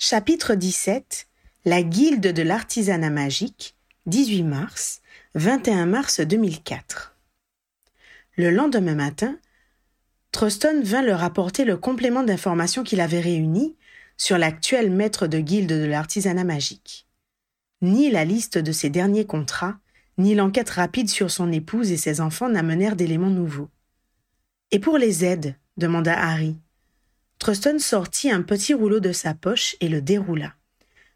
Chapitre 17 La Guilde de l'artisanat magique, 18 mars, 21 mars 2004. Le lendemain matin, Truston vint leur apporter le complément d'informations qu'il avait réuni sur l'actuel maître de guilde de l'artisanat magique. Ni la liste de ses derniers contrats, ni l'enquête rapide sur son épouse et ses enfants n'amenèrent d'éléments nouveaux. Et pour les aides? demanda Harry. Truston sortit un petit rouleau de sa poche et le déroula.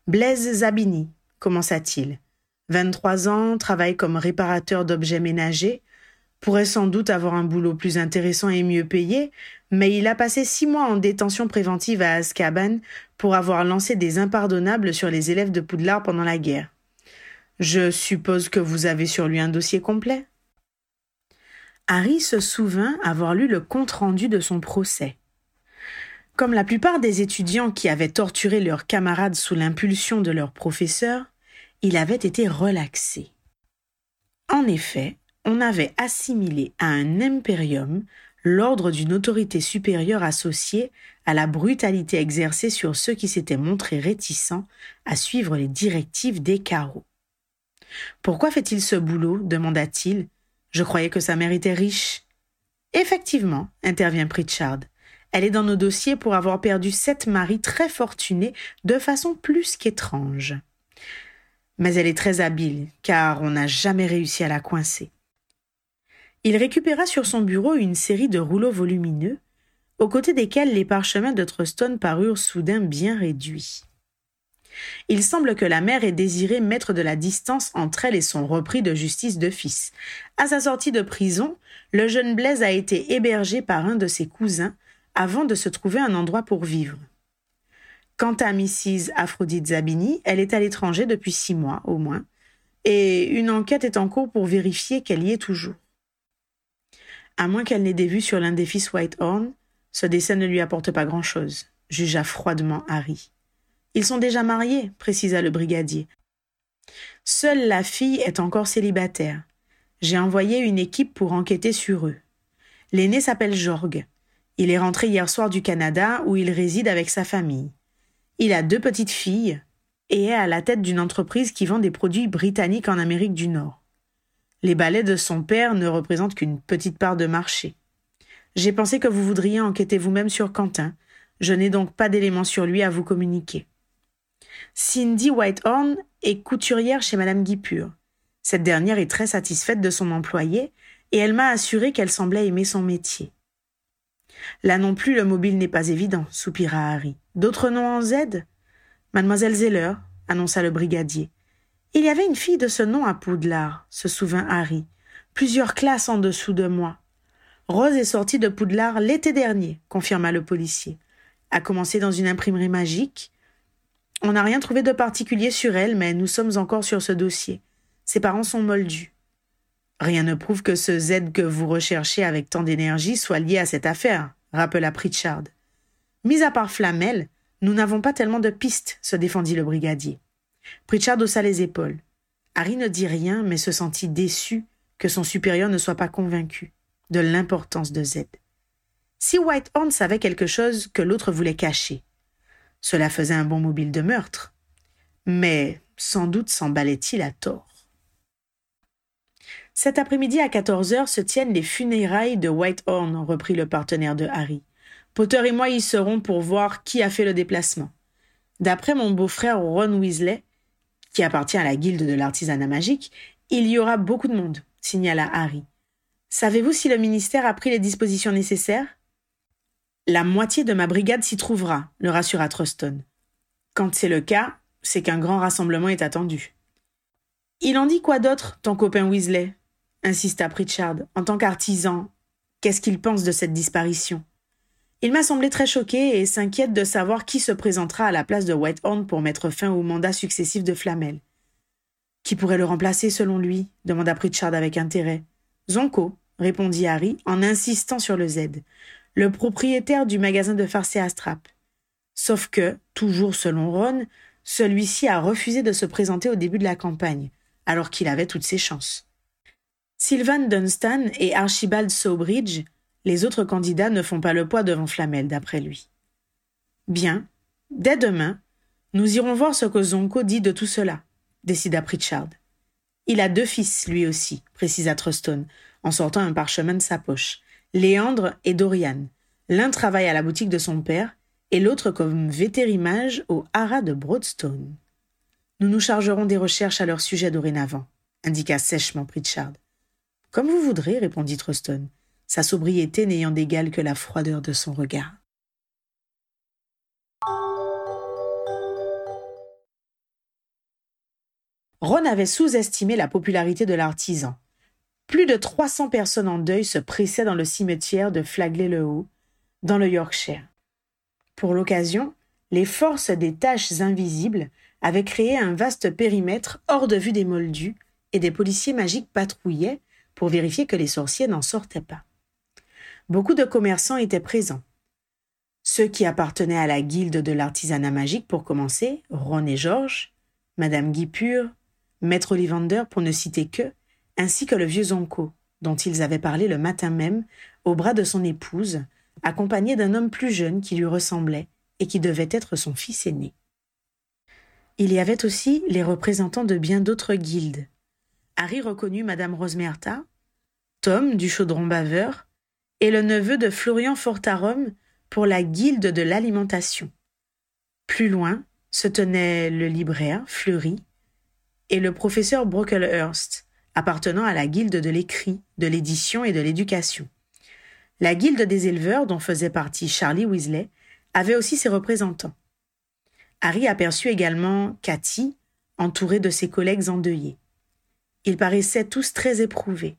Blaise Zabini, commença-t-il. Vingt-trois ans, travaille comme réparateur d'objets ménagers, pourrait sans doute avoir un boulot plus intéressant et mieux payé, mais il a passé six mois en détention préventive à Azkaban pour avoir lancé des impardonnables sur les élèves de Poudlard pendant la guerre. Je suppose que vous avez sur lui un dossier complet. Harry se souvint avoir lu le compte-rendu de son procès. Comme la plupart des étudiants qui avaient torturé leurs camarades sous l'impulsion de leur professeur, il avait été relaxé. En effet, on avait assimilé à un impérium l'ordre d'une autorité supérieure associée à la brutalité exercée sur ceux qui s'étaient montrés réticents à suivre les directives des carreaux. Pourquoi fait-il ce boulot? demanda-t-il. Je croyais que sa mère était riche. Effectivement, intervient Pritchard. Elle est dans nos dossiers pour avoir perdu sept maris très fortunés de façon plus qu'étrange. Mais elle est très habile, car on n'a jamais réussi à la coincer. Il récupéra sur son bureau une série de rouleaux volumineux, aux côtés desquels les parchemins de Truston parurent soudain bien réduits. Il semble que la mère ait désiré mettre de la distance entre elle et son repris de justice de fils. À sa sortie de prison, le jeune Blaise a été hébergé par un de ses cousins avant de se trouver un endroit pour vivre. Quant à Mrs. Aphrodite Zabini, elle est à l'étranger depuis six mois au moins, et une enquête est en cours pour vérifier qu'elle y est toujours. À moins qu'elle n'ait des vues sur l'un des fils Whitehorn, ce dessin ne lui apporte pas grand-chose, jugea froidement Harry. Ils sont déjà mariés, précisa le brigadier. Seule la fille est encore célibataire. J'ai envoyé une équipe pour enquêter sur eux. L'aîné s'appelle Jorg. Il est rentré hier soir du Canada où il réside avec sa famille. Il a deux petites filles et est à la tête d'une entreprise qui vend des produits britanniques en Amérique du Nord. Les balais de son père ne représentent qu'une petite part de marché. J'ai pensé que vous voudriez enquêter vous-même sur Quentin. Je n'ai donc pas d'éléments sur lui à vous communiquer. Cindy Whitehorn est couturière chez Madame Guipure. Cette dernière est très satisfaite de son employé et elle m'a assuré qu'elle semblait aimer son métier. Là non plus, le mobile n'est pas évident, soupira Harry. D'autres noms en Z? Mademoiselle Zeller, annonça le brigadier. Il y avait une fille de ce nom à Poudlard, se souvint Harry. Plusieurs classes en dessous de moi. Rose est sortie de Poudlard l'été dernier, confirma le policier. A commencé dans une imprimerie magique? On n'a rien trouvé de particulier sur elle, mais nous sommes encore sur ce dossier. Ses parents sont moldus. Rien ne prouve que ce Z que vous recherchez avec tant d'énergie soit lié à cette affaire, rappela Pritchard. Mis à part Flamel, nous n'avons pas tellement de pistes, se défendit le brigadier. Pritchard haussa les épaules. Harry ne dit rien, mais se sentit déçu que son supérieur ne soit pas convaincu de l'importance de Z. Si Whitehorn savait quelque chose que l'autre voulait cacher, cela faisait un bon mobile de meurtre. Mais sans doute s'emballait-il à tort. Cet après-midi à 14 heures se tiennent les funérailles de Whitehorn, reprit le partenaire de Harry. Potter et moi y serons pour voir qui a fait le déplacement. D'après mon beau-frère Ron Weasley, qui appartient à la guilde de l'artisanat magique, il y aura beaucoup de monde, signala Harry. Savez-vous si le ministère a pris les dispositions nécessaires? La moitié de ma brigade s'y trouvera, le rassura Truston. Quand c'est le cas, c'est qu'un grand rassemblement est attendu. Il en dit quoi d'autre, ton copain Weasley? Insista Pritchard, en tant qu'artisan. Qu'est-ce qu'il pense de cette disparition? Il m'a semblé très choqué et s'inquiète de savoir qui se présentera à la place de Whitehorn pour mettre fin au mandat successif de Flamel. Qui pourrait le remplacer selon lui? demanda Pritchard avec intérêt. Zonko, répondit Harry en insistant sur le Z, le propriétaire du magasin de farce et Astrap. Sauf que, toujours selon Ron, celui-ci a refusé de se présenter au début de la campagne, alors qu'il avait toutes ses chances. Sylvan Dunstan et Archibald Sawbridge, les autres candidats ne font pas le poids devant Flamel, d'après lui. Bien, dès demain, Nous irons voir ce que Zonko dit de tout cela, décida Pritchard. Il a deux fils, lui aussi, précisa Truston, en sortant un parchemin de sa poche. Léandre et Dorian. L'un travaille à la boutique de son père et l'autre comme vétérimage au haras de Broadstone. Nous nous chargerons des recherches à leur sujet dorénavant, indiqua sèchement Pritchard. Comme vous voudrez, répondit Truston, sa sobriété n'ayant d'égal que la froideur de son regard. Ron avait sous-estimé la popularité de l'artisan. Plus de 300 personnes en deuil se pressaient dans le cimetière de Flagley-le-Haut, dans le Yorkshire. Pour l'occasion, les forces des tâches invisibles avaient créé un vaste périmètre hors de vue des moldus, et des policiers magiques patrouillaient pour vérifier que les sorciers n'en sortaient pas. Beaucoup de commerçants étaient présents. Ceux qui appartenaient à la guilde de l'artisanat magique pour commencer, Ron et Georges, Madame Guipure, Maître Ollivander pour ne citer que, ainsi que le vieux Zonko, dont ils avaient parlé le matin même, au bras de son épouse, accompagné d'un homme plus jeune qui lui ressemblait et qui devait être son fils aîné. Il y avait aussi les représentants de bien d'autres guildes. Harry reconnut Madame Rosemerta, Tom du Chaudron Baveur, et le neveu de Florian Fortarum pour la guilde de l'alimentation. Plus loin se tenait le libraire, Fleury, et le professeur Brocklehurst, appartenant à la guilde de l'écrit, de l'édition et de l'éducation. La guilde des éleveurs, dont faisait partie Charlie Weasley, avait aussi ses représentants. Harry aperçut également Cathy, entourée de ses collègues endeuillés. Ils paraissaient tous très éprouvés.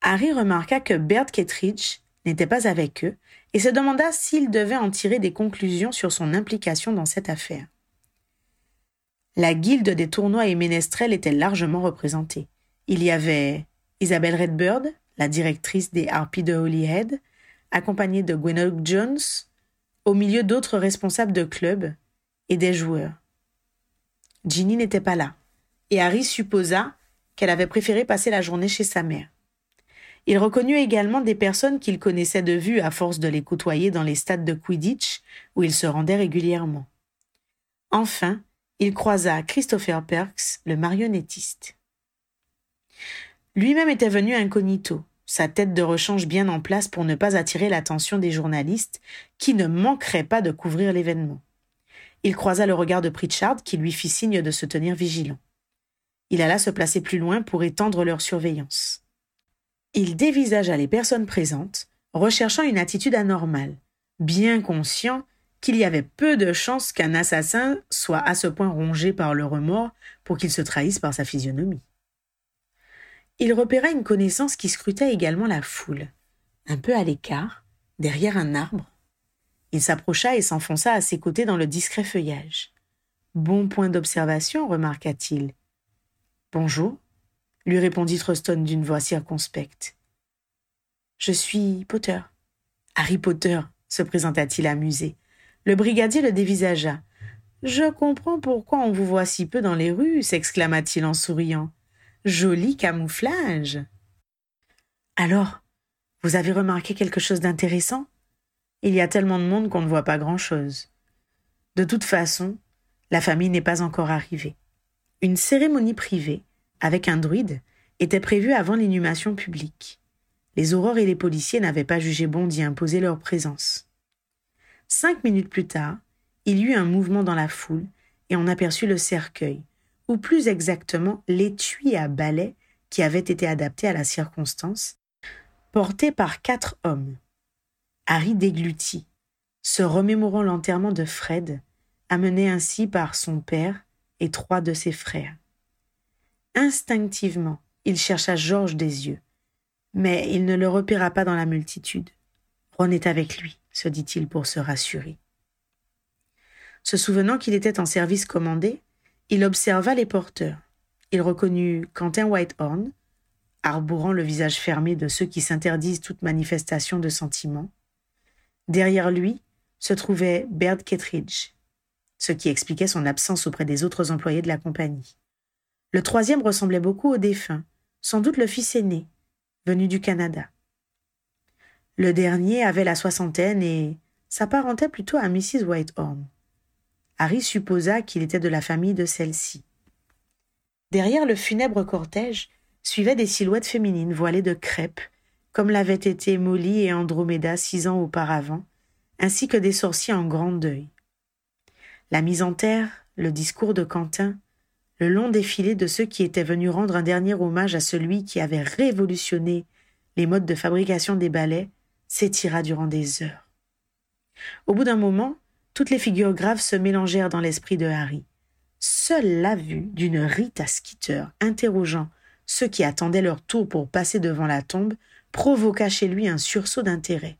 Harry remarqua que Bert Kettridge n'était pas avec eux et se demanda s'il devait en tirer des conclusions sur son implication dans cette affaire. La guilde des tournois et ménestrels était largement représentée. Il y avait Isabelle Redbird, la directrice des Harpies de Holyhead, accompagnée de Gwendoline Jones, au milieu d'autres responsables de clubs et des joueurs. Ginny n'était pas là, et Harry supposa qu'elle avait préféré passer la journée chez sa mère. Il reconnut également des personnes qu'il connaissait de vue à force de les côtoyer dans les stades de Quidditch où il se rendait régulièrement. Enfin, il croisa Christopher Perks, le marionnettiste. Lui-même était venu incognito, sa tête de rechange bien en place pour ne pas attirer l'attention des journalistes qui ne manqueraient pas de couvrir l'événement. Il croisa le regard de Pritchard qui lui fit signe de se tenir vigilant. Il alla se placer plus loin pour étendre leur surveillance. Il dévisagea les personnes présentes, recherchant une attitude anormale, bien conscient qu'il y avait peu de chances qu'un assassin soit à ce point rongé par le remords pour qu'il se trahisse par sa physionomie. Il repéra une connaissance qui scrutait également la foule, un peu à l'écart, derrière un arbre. Il s'approcha et s'enfonça à ses côtés dans le discret feuillage. Bon point d'observation, remarqua-t-il. Bonjour, lui répondit Truston d'une voix circonspecte. Je suis Potter. Harry Potter, se présenta-t-il amusé. Le brigadier le dévisagea. Je comprends pourquoi on vous voit si peu dans les rues, s'exclama-t-il en souriant. Joli camouflage. Alors, vous avez remarqué quelque chose d'intéressant? Il y a tellement de monde qu'on ne voit pas grand-chose. De toute façon, la famille n'est pas encore arrivée. Une cérémonie privée, avec un druide, était prévue avant l'inhumation publique. Les aurores et les policiers n'avaient pas jugé bon d'y imposer leur présence. Cinq minutes plus tard, il y eut un mouvement dans la foule et on aperçut le cercueil, ou plus exactement l'étui à balai qui avait été adapté à la circonstance, porté par quatre hommes. Harry déglutit, se remémorant l'enterrement de Fred, amené ainsi par son père trois de ses frères. Instinctivement, il chercha Georges des yeux, mais il ne le repéra pas dans la multitude. Ron est avec lui se dit-il pour se rassurer. Se souvenant qu'il était en service commandé, il observa les porteurs. Il reconnut Quentin Whitehorn, arborant le visage fermé de ceux qui s'interdisent toute manifestation de sentiment. Derrière lui se trouvait Baird Kettridge, ce qui expliquait son absence auprès des autres employés de la compagnie. Le troisième ressemblait beaucoup au défunt, sans doute le fils aîné, venu du Canada. Le dernier avait la soixantaine et s'apparentait plutôt à Mrs. Whitehorn. Harry supposa qu'il était de la famille de celle-ci. Derrière le funèbre cortège suivaient des silhouettes féminines voilées de crêpes, comme l'avaient été Molly et Andromeda six ans auparavant, ainsi que des sorciers en grand deuil. La mise en terre, le discours de Quentin, le long défilé de ceux qui étaient venus rendre un dernier hommage à celui qui avait révolutionné les modes de fabrication des balais, s'étira durant des heures. Au bout d'un moment, toutes les figures graves se mélangèrent dans l'esprit de Harry. Seule la vue d'une Rita Skeeter interrogeant ceux qui attendaient leur tour pour passer devant la tombe provoqua chez lui un sursaut d'intérêt.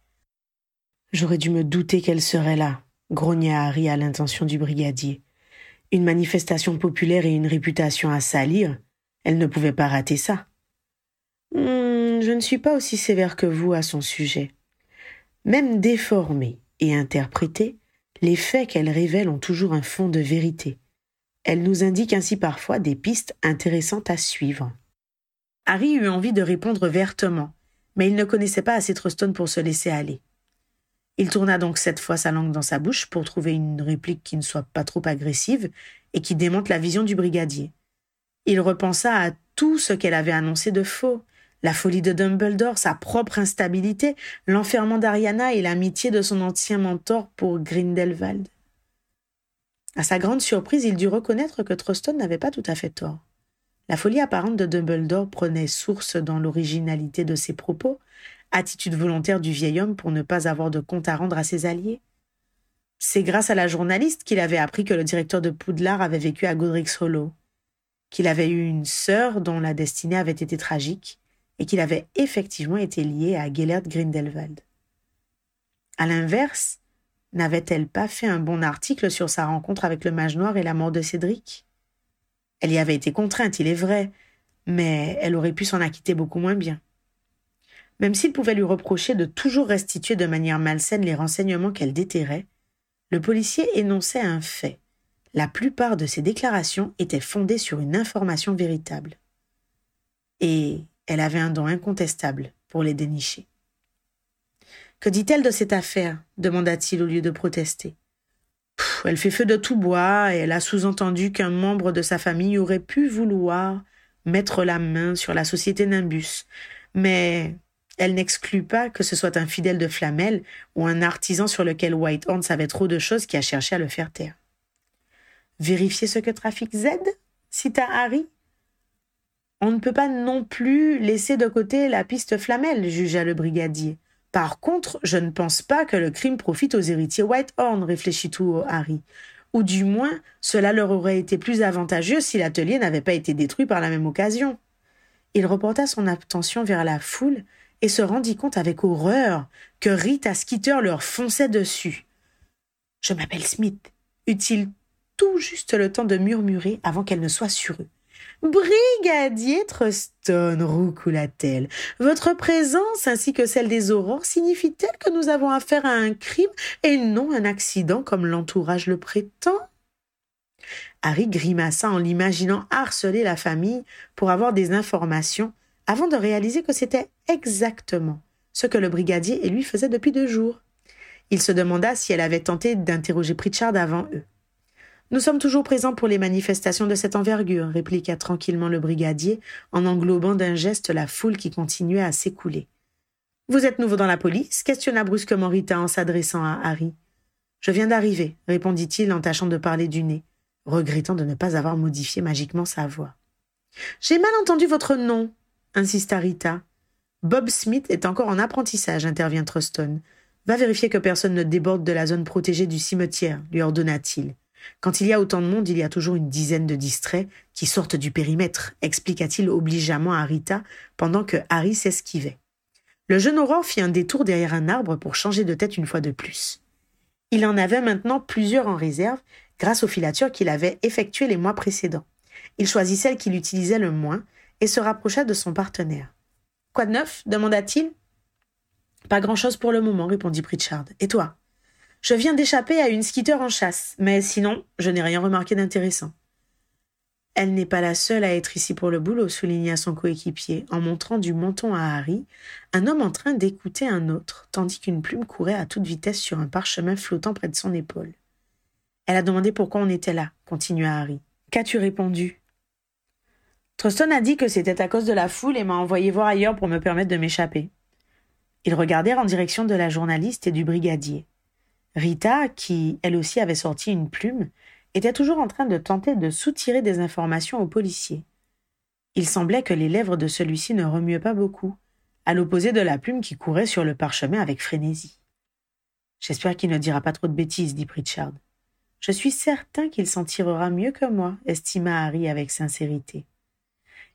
J'aurais dû me douter qu'elle serait là, grogna Harry à l'intention du brigadier. Une manifestation populaire et une réputation à salir, elle ne pouvait pas rater ça. Hmm, je ne suis pas aussi sévère que vous à son sujet. Même déformée et interprétée, les faits qu'elle révèle ont toujours un fond de vérité. Elle nous indique ainsi parfois des pistes intéressantes à suivre. Harry eut envie de répondre vertement, mais il ne connaissait pas assez Truston pour se laisser aller. Il tourna donc cette fois sa langue dans sa bouche pour trouver une réplique qui ne soit pas trop agressive et qui démonte la vision du brigadier. Il repensa à tout ce qu'elle avait annoncé de faux, la folie de Dumbledore, sa propre instabilité, l'enfermement d'Ariana et l'amitié de son ancien mentor pour Grindelwald. À sa grande surprise, il dut reconnaître que Truston n'avait pas tout à fait tort. La folie apparente de Dumbledore prenait source dans l'originalité de ses propos, attitude volontaire du vieil homme pour ne pas avoir de compte à rendre à ses alliés. C'est grâce à la journaliste qu'il avait appris que le directeur de Poudlard avait vécu à Godric's Hollow, qu'il avait eu une sœur dont la destinée avait été tragique, et qu'il avait effectivement été lié à Gellert Grindelwald. À l'inverse, n'avait-elle pas fait un bon article sur sa rencontre avec le mage noir et la mort de Cédric? Elle y avait été contrainte, il est vrai, mais elle aurait pu s'en acquitter beaucoup moins bien. Même s'il pouvait lui reprocher de toujours restituer de manière malsaine les renseignements qu'elle déterrait, le policier énonçait un fait. La plupart de ses déclarations étaient fondées sur une information véritable. Et elle avait un don incontestable pour les dénicher. Que dit-elle de cette affaire? demanda-t-il au lieu de protester elle fait feu de tout bois et elle a sous-entendu qu'un membre de sa famille aurait pu vouloir mettre la main sur la société Nimbus. Mais elle n'exclut pas que ce soit un fidèle de Flamel ou un artisan sur lequel Whitehorn savait trop de choses qui a cherché à le faire taire. Vérifier ce que trafique Z cita Harry? On ne peut pas non plus laisser de côté la piste Flamel, jugea le brigadier. Par contre, je ne pense pas que le crime profite aux héritiers Whitehorn, réfléchit tout Harry. Ou du moins, cela leur aurait été plus avantageux si l'atelier n'avait pas été détruit par la même occasion. Il reporta son attention vers la foule et se rendit compte avec horreur que Rita Skeeter leur fonçait dessus. Je m'appelle Smith, eut-il tout juste le temps de murmurer avant qu'elle ne soit sur eux. Brigadier Truston, roucoula-t-elle, votre présence ainsi que celle des aurores signifie-t-elle que nous avons affaire à un crime et non un accident comme l'entourage le prétend? Harry grimaça en l'imaginant harceler la famille pour avoir des informations avant de réaliser que c'était exactement ce que le brigadier et lui faisaient depuis deux jours. Il se demanda si elle avait tenté d'interroger Pritchard avant eux. Nous sommes toujours présents pour les manifestations de cette envergure, répliqua tranquillement le brigadier, en englobant d'un geste la foule qui continuait à s'écouler. Vous êtes nouveau dans la police? questionna brusquement Rita en s'adressant à Harry. Je viens d'arriver, répondit-il en tâchant de parler du nez, regrettant de ne pas avoir modifié magiquement sa voix. J'ai mal entendu votre nom, insista Rita. Bob Smith est encore en apprentissage, intervient Truston. Va vérifier que personne ne déborde de la zone protégée du cimetière, lui ordonna-t-il. Quand il y a autant de monde, il y a toujours une dizaine de distraits qui sortent du périmètre, expliqua-t-il obligeamment à Rita pendant que Harry s'esquivait. Le jeune aurore fit un détour derrière un arbre pour changer de tête une fois de plus. Il en avait maintenant plusieurs en réserve grâce aux filatures qu'il avait effectuées les mois précédents. Il choisit celle qu'il utilisait le moins et se rapprocha de son partenaire. Quoi de neuf? demanda-t-il. Pas grand-chose pour le moment, répondit Pritchard. Et toi je viens d'échapper à une skitter en chasse, mais sinon, je n'ai rien remarqué d'intéressant. Elle n'est pas la seule à être ici pour le boulot, souligna son coéquipier, en montrant du menton à Harry, un homme en train d'écouter un autre, tandis qu'une plume courait à toute vitesse sur un parchemin flottant près de son épaule. Elle a demandé pourquoi on était là, continua Harry. Qu'as-tu répondu? Truston a dit que c'était à cause de la foule et m'a envoyé voir ailleurs pour me permettre de m'échapper. Ils regardèrent en direction de la journaliste et du brigadier. Rita, qui elle aussi avait sorti une plume, était toujours en train de tenter de soutirer des informations au policier. Il semblait que les lèvres de celui-ci ne remuaient pas beaucoup, à l'opposé de la plume qui courait sur le parchemin avec frénésie. J'espère qu'il ne dira pas trop de bêtises, dit Pritchard. Je suis certain qu'il s'en tirera mieux que moi, estima Harry avec sincérité.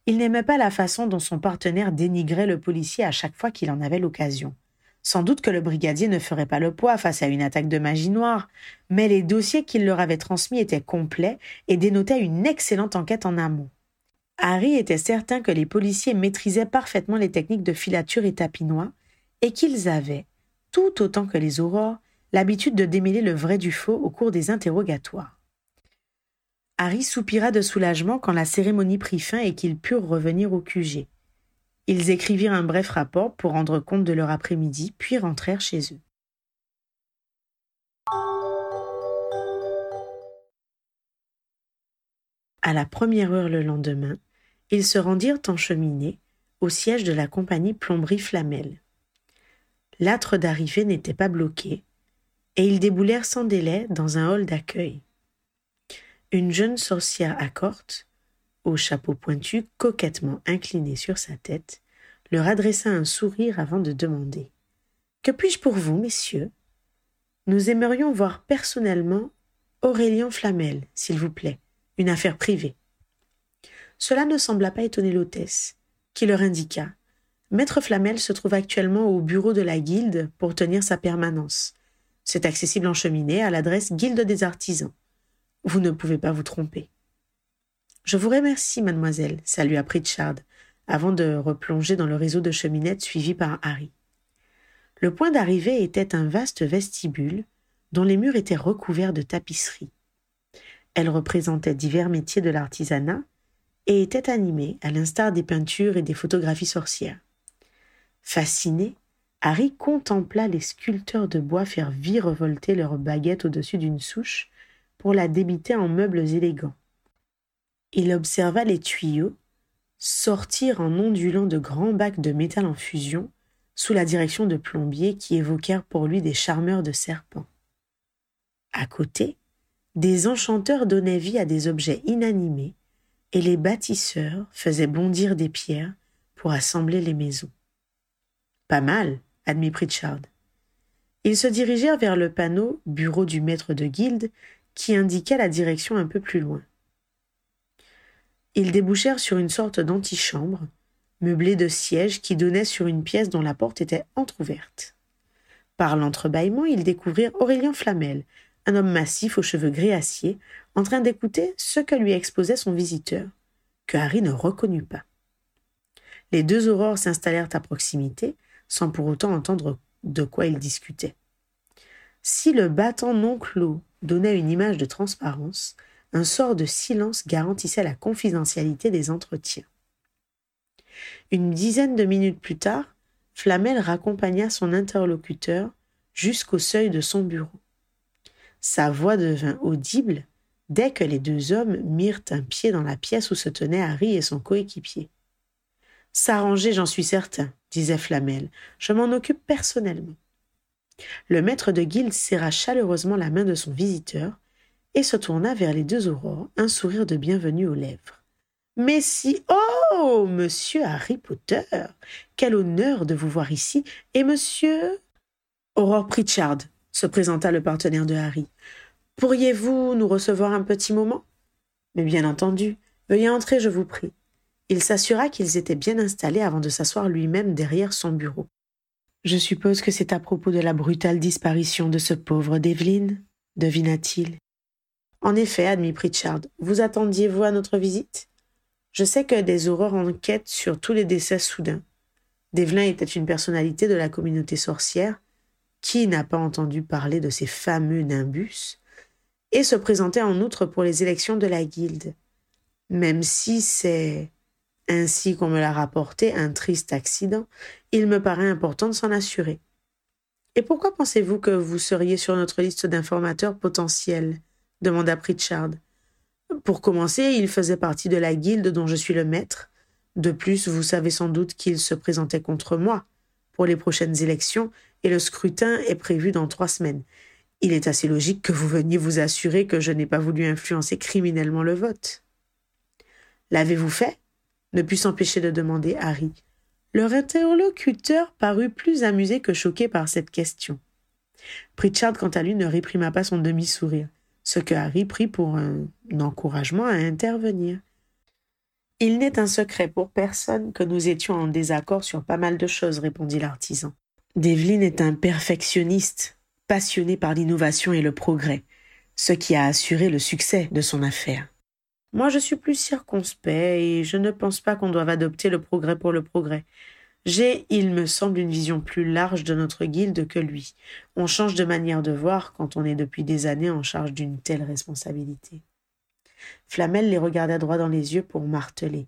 Il n'aimait pas la façon dont son partenaire dénigrait le policier à chaque fois qu'il en avait l'occasion. Sans doute que le brigadier ne ferait pas le poids face à une attaque de magie noire, mais les dossiers qu'il leur avait transmis étaient complets et dénotaient une excellente enquête en amont. Harry était certain que les policiers maîtrisaient parfaitement les techniques de filature et tapinois, et qu'ils avaient, tout autant que les aurores, l'habitude de démêler le vrai du faux au cours des interrogatoires. Harry soupira de soulagement quand la cérémonie prit fin et qu'ils purent revenir au QG. Ils écrivirent un bref rapport pour rendre compte de leur après-midi, puis rentrèrent chez eux. À la première heure le lendemain, ils se rendirent en cheminée au siège de la compagnie Plomberie Flamel. L'âtre d'arrivée n'était pas bloqué, et ils déboulèrent sans délai dans un hall d'accueil. Une jeune sorcière à corte, au chapeau pointu coquettement incliné sur sa tête, leur adressa un sourire avant de demander Que puis-je pour vous, messieurs? Nous aimerions voir personnellement Aurélien Flamel, s'il vous plaît, une affaire privée. Cela ne sembla pas étonner l'hôtesse, qui leur indiqua Maître Flamel se trouve actuellement au bureau de la guilde pour tenir sa permanence. C'est accessible en cheminée à l'adresse Guilde des artisans. Vous ne pouvez pas vous tromper. Je vous remercie, mademoiselle, salua Pritchard, avant de replonger dans le réseau de cheminettes suivi par Harry. Le point d'arrivée était un vaste vestibule dont les murs étaient recouverts de tapisseries. Elle représentait divers métiers de l'artisanat et était animée, à l'instar des peintures et des photographies sorcières. Fasciné, Harry contempla les sculpteurs de bois faire virevolter leurs baguettes au-dessus d'une souche pour la débiter en meubles élégants. Il observa les tuyaux sortir en ondulant de grands bacs de métal en fusion sous la direction de plombiers qui évoquèrent pour lui des charmeurs de serpents. À côté, des enchanteurs donnaient vie à des objets inanimés et les bâtisseurs faisaient bondir des pierres pour assembler les maisons. Pas mal, admit Pritchard. Ils se dirigèrent vers le panneau Bureau du maître de guilde qui indiquait la direction un peu plus loin. Ils débouchèrent sur une sorte d'antichambre, meublée de sièges qui donnait sur une pièce dont la porte était entr'ouverte. Par l'entrebâillement, ils découvrirent Aurélien Flamel, un homme massif aux cheveux gris acier, en train d'écouter ce que lui exposait son visiteur, que Harry ne reconnut pas. Les deux aurores s'installèrent à proximité, sans pour autant entendre de quoi ils discutaient. Si le battant non clos donnait une image de transparence, un sort de silence garantissait la confidentialité des entretiens. Une dizaine de minutes plus tard, Flamel raccompagna son interlocuteur jusqu'au seuil de son bureau. Sa voix devint audible dès que les deux hommes mirent un pied dans la pièce où se tenaient Harry et son coéquipier. S'arranger, j'en suis certain, disait Flamel. Je m'en occupe personnellement. Le maître de guilde serra chaleureusement la main de son visiteur et se tourna vers les deux aurores, un sourire de bienvenue aux lèvres. Mais si, oh, monsieur Harry Potter, quel honneur de vous voir ici, et monsieur. Aurore Pritchard, se présenta le partenaire de Harry. Pourriez-vous nous recevoir un petit moment? Mais bien entendu, veuillez entrer, je vous prie. Il s'assura qu'ils étaient bien installés avant de s'asseoir lui-même derrière son bureau. Je suppose que c'est à propos de la brutale disparition de ce pauvre Devlin, devina-t-il. En effet, admit Pritchard, vous attendiez-vous à notre visite? Je sais que des aurores enquêtent sur tous les décès soudains. Devlin était une personnalité de la communauté sorcière. Qui n'a pas entendu parler de ces fameux nimbus? Et se présentait en outre pour les élections de la guilde. Même si c'est ainsi qu'on me l'a rapporté, un triste accident, il me paraît important de s'en assurer. Et pourquoi pensez-vous que vous seriez sur notre liste d'informateurs potentiels? demanda Pritchard. Pour commencer, il faisait partie de la guilde dont je suis le maître. De plus, vous savez sans doute qu'il se présentait contre moi pour les prochaines élections et le scrutin est prévu dans trois semaines. Il est assez logique que vous veniez vous assurer que je n'ai pas voulu influencer criminellement le vote. L'avez-vous fait? Ne put s'empêcher de demander Harry. Leur interlocuteur parut plus amusé que choqué par cette question. Pritchard, quant à lui, ne réprima pas son demi-sourire, ce que Harry prit pour un encouragement à intervenir. Il n'est un secret pour personne que nous étions en désaccord sur pas mal de choses, répondit l'artisan. Devlin est un perfectionniste, passionné par l'innovation et le progrès, ce qui a assuré le succès de son affaire. Moi, je suis plus circonspect et je ne pense pas qu'on doive adopter le progrès pour le progrès. J'ai, il me semble, une vision plus large de notre guilde que lui. On change de manière de voir quand on est depuis des années en charge d'une telle responsabilité. Flamel les regarda droit dans les yeux pour marteler.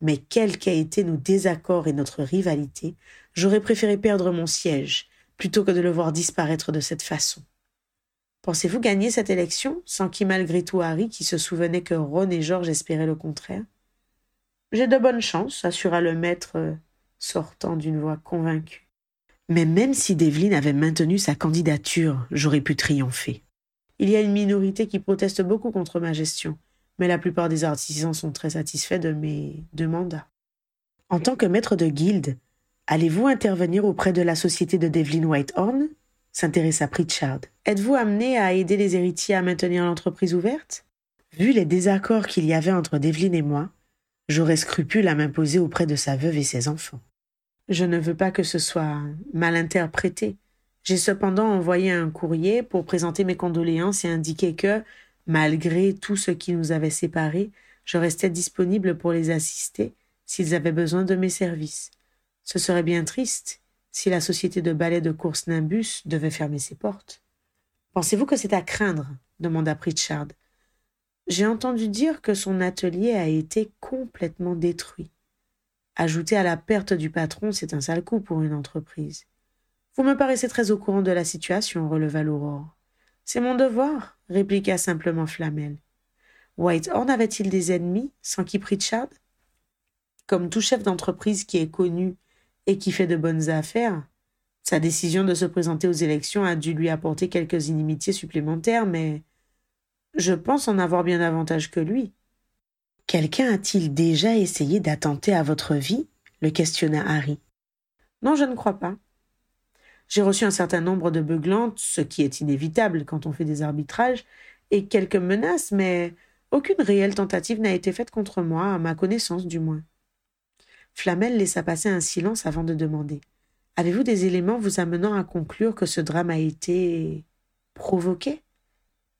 Mais quels qu'aient été nos désaccords et notre rivalité, j'aurais préféré perdre mon siège plutôt que de le voir disparaître de cette façon. Pensez-vous gagner cette élection sans qui malgré tout Harry qui se souvenait que Ron et George espéraient le contraire? J'ai de bonnes chances, assura le maître, euh, sortant d'une voix convaincue. Mais même si Devlin avait maintenu sa candidature, j'aurais pu triompher. Il y a une minorité qui proteste beaucoup contre ma gestion, mais la plupart des artisans sont très satisfaits de mes deux mandats. En tant que maître de guilde, allez-vous intervenir auprès de la société de Devlin Whitehorn? s'intéressa Pritchard. Êtes-vous amené à aider les héritiers à maintenir l'entreprise ouverte? Vu les désaccords qu'il y avait entre Devlin et moi, j'aurais scrupule à m'imposer auprès de sa veuve et ses enfants. Je ne veux pas que ce soit mal interprété. J'ai cependant envoyé un courrier pour présenter mes condoléances et indiquer que, malgré tout ce qui nous avait séparés, je restais disponible pour les assister s'ils avaient besoin de mes services. Ce serait bien triste si la société de ballet de course Nimbus devait fermer ses portes. Pensez-vous que c'est à craindre? demanda Pritchard. J'ai entendu dire que son atelier a été complètement détruit. Ajouter à la perte du patron, c'est un sale coup pour une entreprise. Vous me paraissez très au courant de la situation, releva l'Aurore. C'est mon devoir, répliqua simplement Flamel. Whitehorn avait-il des ennemis, sans qui Pritchard? Comme tout chef d'entreprise qui est connu et qui fait de bonnes affaires. Sa décision de se présenter aux élections a dû lui apporter quelques inimitiés supplémentaires, mais je pense en avoir bien davantage que lui. Quelqu'un a-t-il déjà essayé d'attenter à votre vie? le questionna Harry. Non, je ne crois pas. J'ai reçu un certain nombre de beuglantes, ce qui est inévitable quand on fait des arbitrages, et quelques menaces, mais aucune réelle tentative n'a été faite contre moi, à ma connaissance du moins. Flamel laissa passer un silence avant de demander. Avez-vous des éléments vous amenant à conclure que ce drame a été provoqué?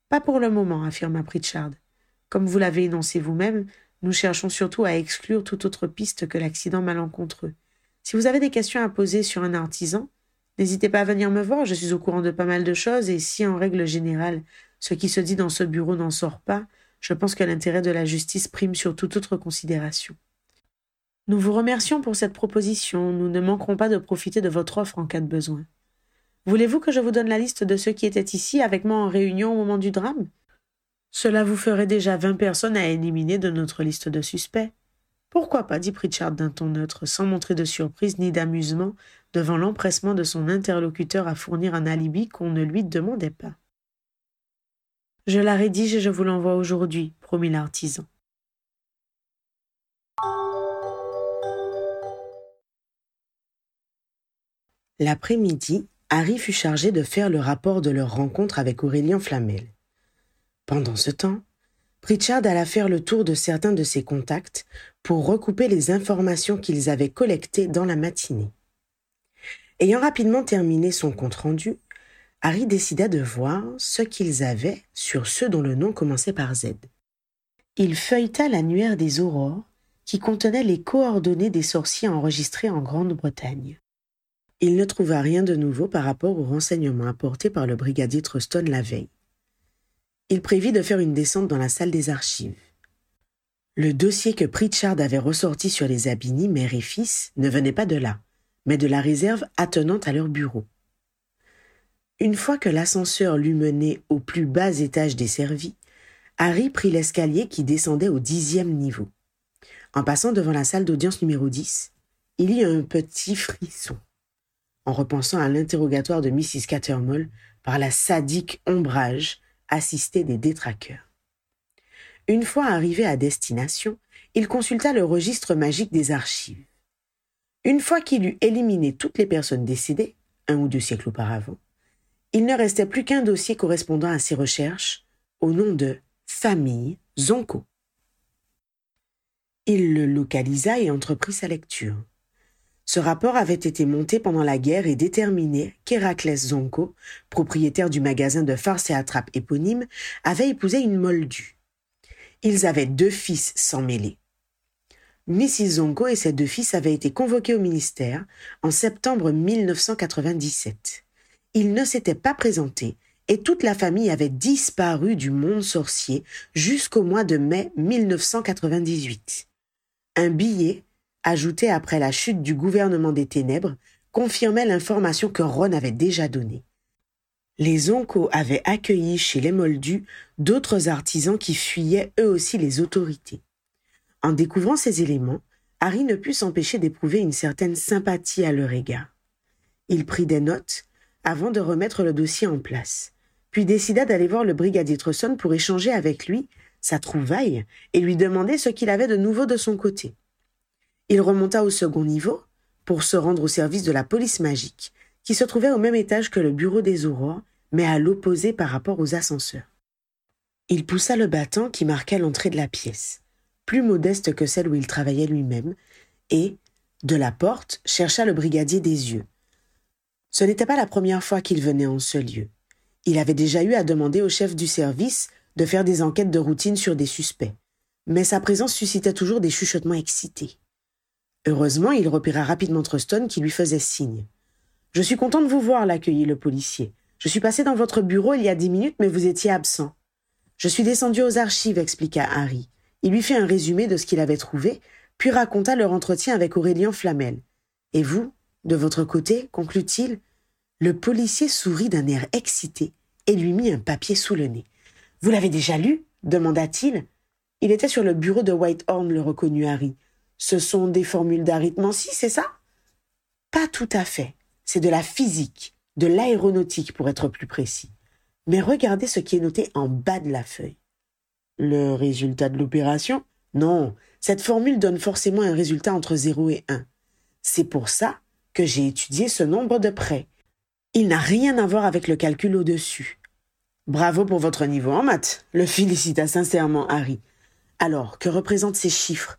Pas pour le moment, affirma Pritchard. Comme vous l'avez énoncé vous-même, nous cherchons surtout à exclure toute autre piste que l'accident malencontreux. Si vous avez des questions à poser sur un artisan, n'hésitez pas à venir me voir, je suis au courant de pas mal de choses, et si en règle générale ce qui se dit dans ce bureau n'en sort pas, je pense que l'intérêt de la justice prime sur toute autre considération. Nous vous remercions pour cette proposition. Nous ne manquerons pas de profiter de votre offre en cas de besoin. Voulez-vous que je vous donne la liste de ceux qui étaient ici avec moi en réunion au moment du drame? Cela vous ferait déjà vingt personnes à éliminer de notre liste de suspects. Pourquoi pas dit Pritchard d'un ton neutre, sans montrer de surprise ni d'amusement devant l'empressement de son interlocuteur à fournir un alibi qu'on ne lui demandait pas. Je la rédige et je vous l'envoie aujourd'hui, promit l'artisan. L'après-midi, Harry fut chargé de faire le rapport de leur rencontre avec Aurélien Flamel. Pendant ce temps, Pritchard alla faire le tour de certains de ses contacts pour recouper les informations qu'ils avaient collectées dans la matinée. Ayant rapidement terminé son compte-rendu, Harry décida de voir ce qu'ils avaient sur ceux dont le nom commençait par Z. Il feuilleta l'annuaire des aurores qui contenait les coordonnées des sorciers enregistrés en Grande-Bretagne. Il ne trouva rien de nouveau par rapport aux renseignements apportés par le brigadier Truston la veille. Il prévit de faire une descente dans la salle des archives. Le dossier que Pritchard avait ressorti sur les Abini, mère et fils, ne venait pas de là, mais de la réserve attenante à leur bureau. Une fois que l'ascenseur l'eut mené au plus bas étage des servis, Harry prit l'escalier qui descendait au dixième niveau. En passant devant la salle d'audience numéro 10, il y eut un petit frisson. En repensant à l'interrogatoire de Mrs. Cattermole par la sadique ombrage assistée des détraqueurs. Une fois arrivé à destination, il consulta le registre magique des archives. Une fois qu'il eut éliminé toutes les personnes décédées, un ou deux siècles auparavant, il ne restait plus qu'un dossier correspondant à ses recherches au nom de famille Zonko. Il le localisa et entreprit sa lecture. Ce rapport avait été monté pendant la guerre et déterminait qu'Héraclès Zonko, propriétaire du magasin de farce et attrape éponyme, avait épousé une moldue. Ils avaient deux fils sans mêler. Mrs. Zonko et ses deux fils avaient été convoqués au ministère en septembre 1997. Ils ne s'étaient pas présentés et toute la famille avait disparu du monde sorcier jusqu'au mois de mai 1998. Un billet, ajouté après la chute du gouvernement des ténèbres, confirmait l'information que Ron avait déjà donnée. Les Oncos avaient accueilli chez les Moldus d'autres artisans qui fuyaient eux aussi les autorités. En découvrant ces éléments, Harry ne put s'empêcher d'éprouver une certaine sympathie à leur égard. Il prit des notes avant de remettre le dossier en place puis décida d'aller voir le brigadier Trusson pour échanger avec lui sa trouvaille et lui demander ce qu'il avait de nouveau de son côté. Il remonta au second niveau pour se rendre au service de la police magique, qui se trouvait au même étage que le bureau des aurores, mais à l'opposé par rapport aux ascenseurs. Il poussa le battant qui marquait l'entrée de la pièce, plus modeste que celle où il travaillait lui-même, et, de la porte, chercha le brigadier des yeux. Ce n'était pas la première fois qu'il venait en ce lieu. Il avait déjà eu à demander au chef du service de faire des enquêtes de routine sur des suspects, mais sa présence suscitait toujours des chuchotements excités. Heureusement, il repéra rapidement Truston qui lui faisait signe. Je suis content de vous voir, l'accueillit le policier. Je suis passé dans votre bureau il y a dix minutes, mais vous étiez absent. Je suis descendu aux archives, expliqua Harry. Il lui fit un résumé de ce qu'il avait trouvé, puis raconta leur entretien avec Aurélien Flamel. Et vous, de votre côté, conclut-il, le policier sourit d'un air excité et lui mit un papier sous le nez. Vous l'avez déjà lu? demanda-t-il. Il était sur le bureau de Whitehorn, le reconnut Harry. Ce sont des formules d'arithmancie, c'est ça? Pas tout à fait. C'est de la physique, de l'aéronautique pour être plus précis. Mais regardez ce qui est noté en bas de la feuille. Le résultat de l'opération? Non, cette formule donne forcément un résultat entre 0 et 1. C'est pour ça que j'ai étudié ce nombre de près il n'a rien à voir avec le calcul au-dessus. Bravo pour votre niveau en maths, le félicita sincèrement Harry. Alors, que représentent ces chiffres?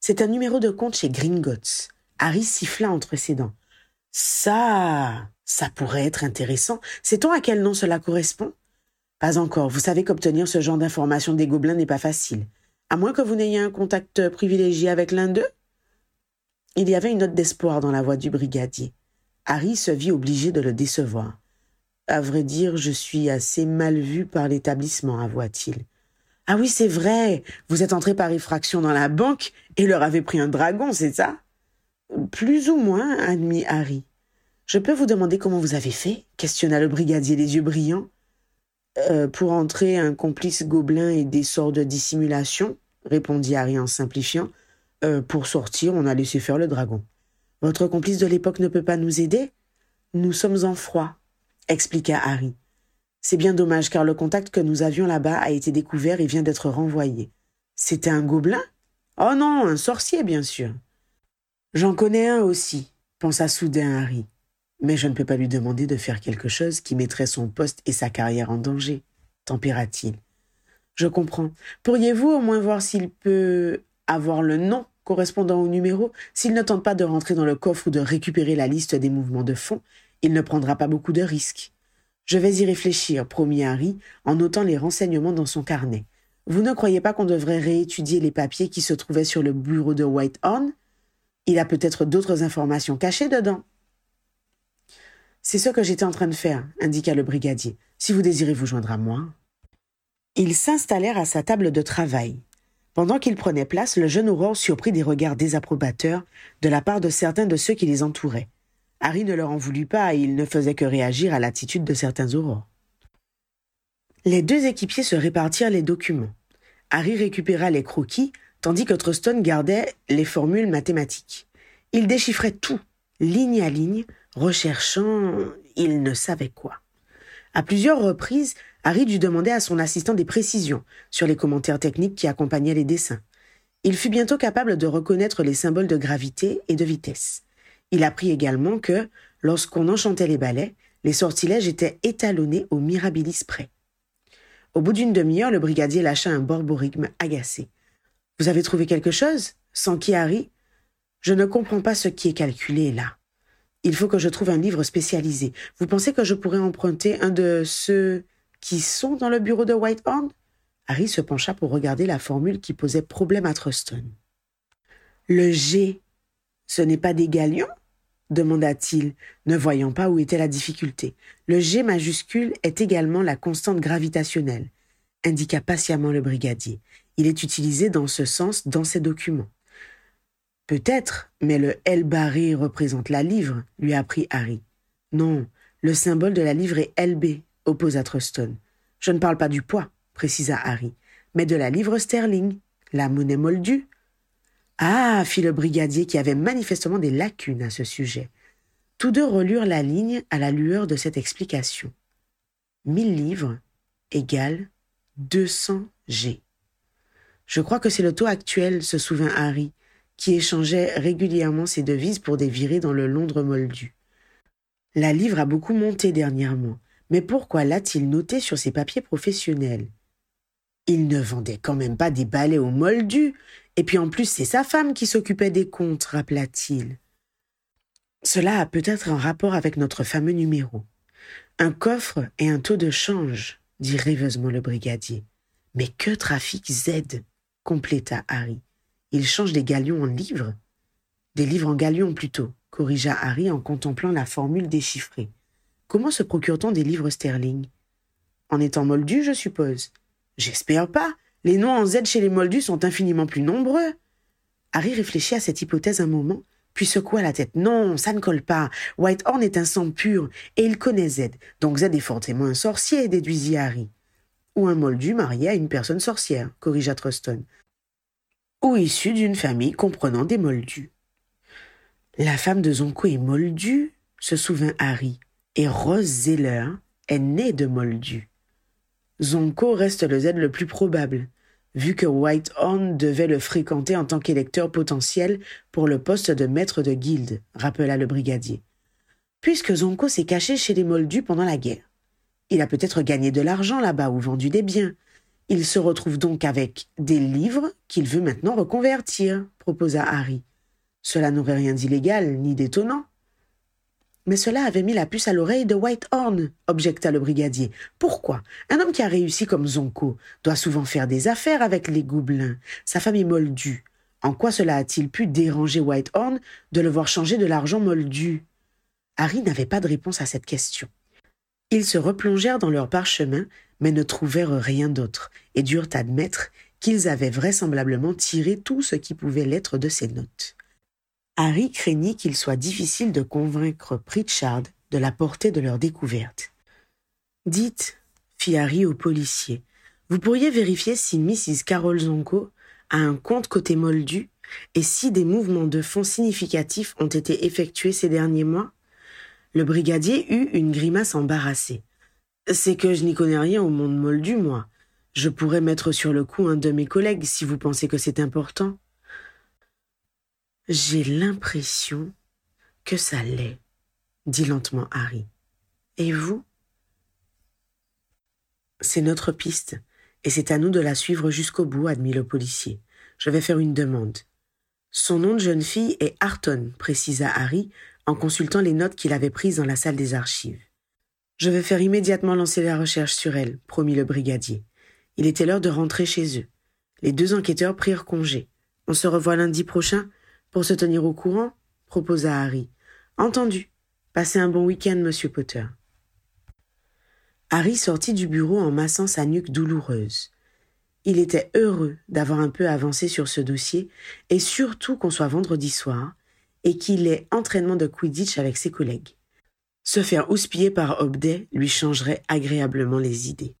C'est un numéro de compte chez Gringotts. Harry siffla entre ses dents. Ça, ça pourrait être intéressant. Sait-on à quel nom cela correspond? Pas encore. Vous savez qu'obtenir ce genre d'informations des gobelins n'est pas facile. À moins que vous n'ayez un contact privilégié avec l'un d'eux? Il y avait une note d'espoir dans la voix du brigadier. Harry se vit obligé de le décevoir. À vrai dire, je suis assez mal vu par l'établissement, avoua-t-il. Ah oui, c'est vrai. Vous êtes entré par effraction dans la banque et leur avez pris un dragon, c'est ça? Plus ou moins, admit Harry. Je peux vous demander comment vous avez fait? questionna le brigadier les yeux brillants. Euh, pour entrer, un complice gobelin et des sorts de dissimulation, répondit Harry en simplifiant. Euh, pour sortir, on a laissé faire le dragon. Votre complice de l'époque ne peut pas nous aider? Nous sommes en froid, expliqua Harry. C'est bien dommage car le contact que nous avions là-bas a été découvert et vient d'être renvoyé. C'était un gobelin? Oh non, un sorcier, bien sûr. J'en connais un aussi, pensa soudain Harry. Mais je ne peux pas lui demander de faire quelque chose qui mettrait son poste et sa carrière en danger, tempéra-t-il. Je comprends. Pourriez-vous au moins voir s'il peut avoir le nom correspondant au numéro, s'il ne tente pas de rentrer dans le coffre ou de récupérer la liste des mouvements de fonds, il ne prendra pas beaucoup de risques. Je vais y réfléchir, promit Harry, en notant les renseignements dans son carnet. Vous ne croyez pas qu'on devrait réétudier les papiers qui se trouvaient sur le bureau de Whitehorn? Il a peut-être d'autres informations cachées dedans. C'est ce que j'étais en train de faire, indiqua le brigadier. Si vous désirez vous joindre à moi. Ils s'installèrent à sa table de travail. Pendant qu'il prenait place, le jeune Aurore surprit des regards désapprobateurs de la part de certains de ceux qui les entouraient. Harry ne leur en voulut pas et il ne faisait que réagir à l'attitude de certains aurores. Les deux équipiers se répartirent les documents. Harry récupéra les croquis, tandis que Truston gardait les formules mathématiques. Il déchiffrait tout, ligne à ligne, recherchant il ne savait quoi. À plusieurs reprises, Harry dut demander à son assistant des précisions sur les commentaires techniques qui accompagnaient les dessins. Il fut bientôt capable de reconnaître les symboles de gravité et de vitesse. Il apprit également que, lorsqu'on enchantait les balais, les sortilèges étaient étalonnés au mirabilis près. Au bout d'une demi-heure, le brigadier lâcha un borborigme agacé. Vous avez trouvé quelque chose? Qui Harry? Je ne comprends pas ce qui est calculé là. Il faut que je trouve un livre spécialisé. Vous pensez que je pourrais emprunter un de ceux qui sont dans le bureau de Whitehorn? Harry se pencha pour regarder la formule qui posait problème à Truston. Le G, ce n'est pas des galions demanda-t-il, ne voyant pas où était la difficulté. Le G majuscule est également la constante gravitationnelle, indiqua patiemment le brigadier. Il est utilisé dans ce sens dans ces documents. Peut-être, mais le L barré représente la livre, lui apprit Harry. Non, le symbole de la livre est LB, opposa Truston. Je ne parle pas du poids, précisa Harry, mais de la livre sterling, la monnaie moldue. Ah, fit le brigadier qui avait manifestement des lacunes à ce sujet. Tous deux relurent la ligne à la lueur de cette explication. Mille livres égale deux cents G. Je crois que c'est le taux actuel, se souvint Harry, qui échangeait régulièrement ses devises pour des virées dans le Londres moldu. La livre a beaucoup monté dernièrement, mais pourquoi l'a-t-il noté sur ses papiers professionnels? Il ne vendait quand même pas des balais au moldu, et puis en plus c'est sa femme qui s'occupait des comptes, rappela-t-il. Cela a peut-être un rapport avec notre fameux numéro. Un coffre et un taux de change, dit rêveusement le brigadier. Mais que trafique Z compléta Harry. Il change des galions en livres? Des livres en galions plutôt, corrigea Harry en contemplant la formule déchiffrée. Comment se procure-t-on des livres sterling? En étant moldu, je suppose. J'espère pas. Les noms en Z chez les moldus sont infiniment plus nombreux. Harry réfléchit à cette hypothèse un moment, puis secoua la tête. Non, ça ne colle pas. Whitehorn est un sang pur, et il connaît Z. Donc Z est forcément un sorcier, déduisit Harry. Ou un moldu marié à une personne sorcière, corrigea Truston ou issu d'une famille comprenant des moldus. La femme de Zonko est moldue, se souvint Harry, et Rose Zeller est née de moldu. Zonko reste le Z le plus probable, vu que Whitehorn devait le fréquenter en tant qu'électeur potentiel pour le poste de maître de guilde, rappela le brigadier. Puisque Zonko s'est caché chez les moldus pendant la guerre. Il a peut-être gagné de l'argent là-bas ou vendu des biens, il se retrouve donc avec des livres qu'il veut maintenant reconvertir, proposa Harry. Cela n'aurait rien d'illégal ni d'étonnant. Mais cela avait mis la puce à l'oreille de Whitehorn, objecta le brigadier. Pourquoi? Un homme qui a réussi comme Zonko doit souvent faire des affaires avec les gobelins. Sa famille moldue. En quoi cela a-t-il pu déranger Whitehorn de le voir changer de l'argent moldu? Harry n'avait pas de réponse à cette question. Ils se replongèrent dans leur parchemin mais ne trouvèrent rien d'autre, et durent admettre qu'ils avaient vraisemblablement tiré tout ce qui pouvait l'être de ces notes. Harry craignit qu'il soit difficile de convaincre Pritchard de la portée de leur découverte. Dites, fit Harry au policier, vous pourriez vérifier si Mrs. Carol Zonko a un compte côté moldu et si des mouvements de fonds significatifs ont été effectués ces derniers mois? Le brigadier eut une grimace embarrassée. C'est que je n'y connais rien au monde moldu, moi. Je pourrais mettre sur le coup un de mes collègues si vous pensez que c'est important. J'ai l'impression que ça l'est, dit lentement Harry. Et vous? C'est notre piste, et c'est à nous de la suivre jusqu'au bout, admit le policier. Je vais faire une demande. Son nom de jeune fille est Arton, précisa Harry en consultant les notes qu'il avait prises dans la salle des archives. Je vais faire immédiatement lancer la recherche sur elle, promit le brigadier. Il était l'heure de rentrer chez eux. Les deux enquêteurs prirent congé. On se revoit lundi prochain pour se tenir au courant, proposa Harry. Entendu. Passez un bon week-end, monsieur Potter. Harry sortit du bureau en massant sa nuque douloureuse. Il était heureux d'avoir un peu avancé sur ce dossier, et surtout qu'on soit vendredi soir, et qu'il ait entraînement de Quidditch avec ses collègues. Se faire houspiller par Obday lui changerait agréablement les idées.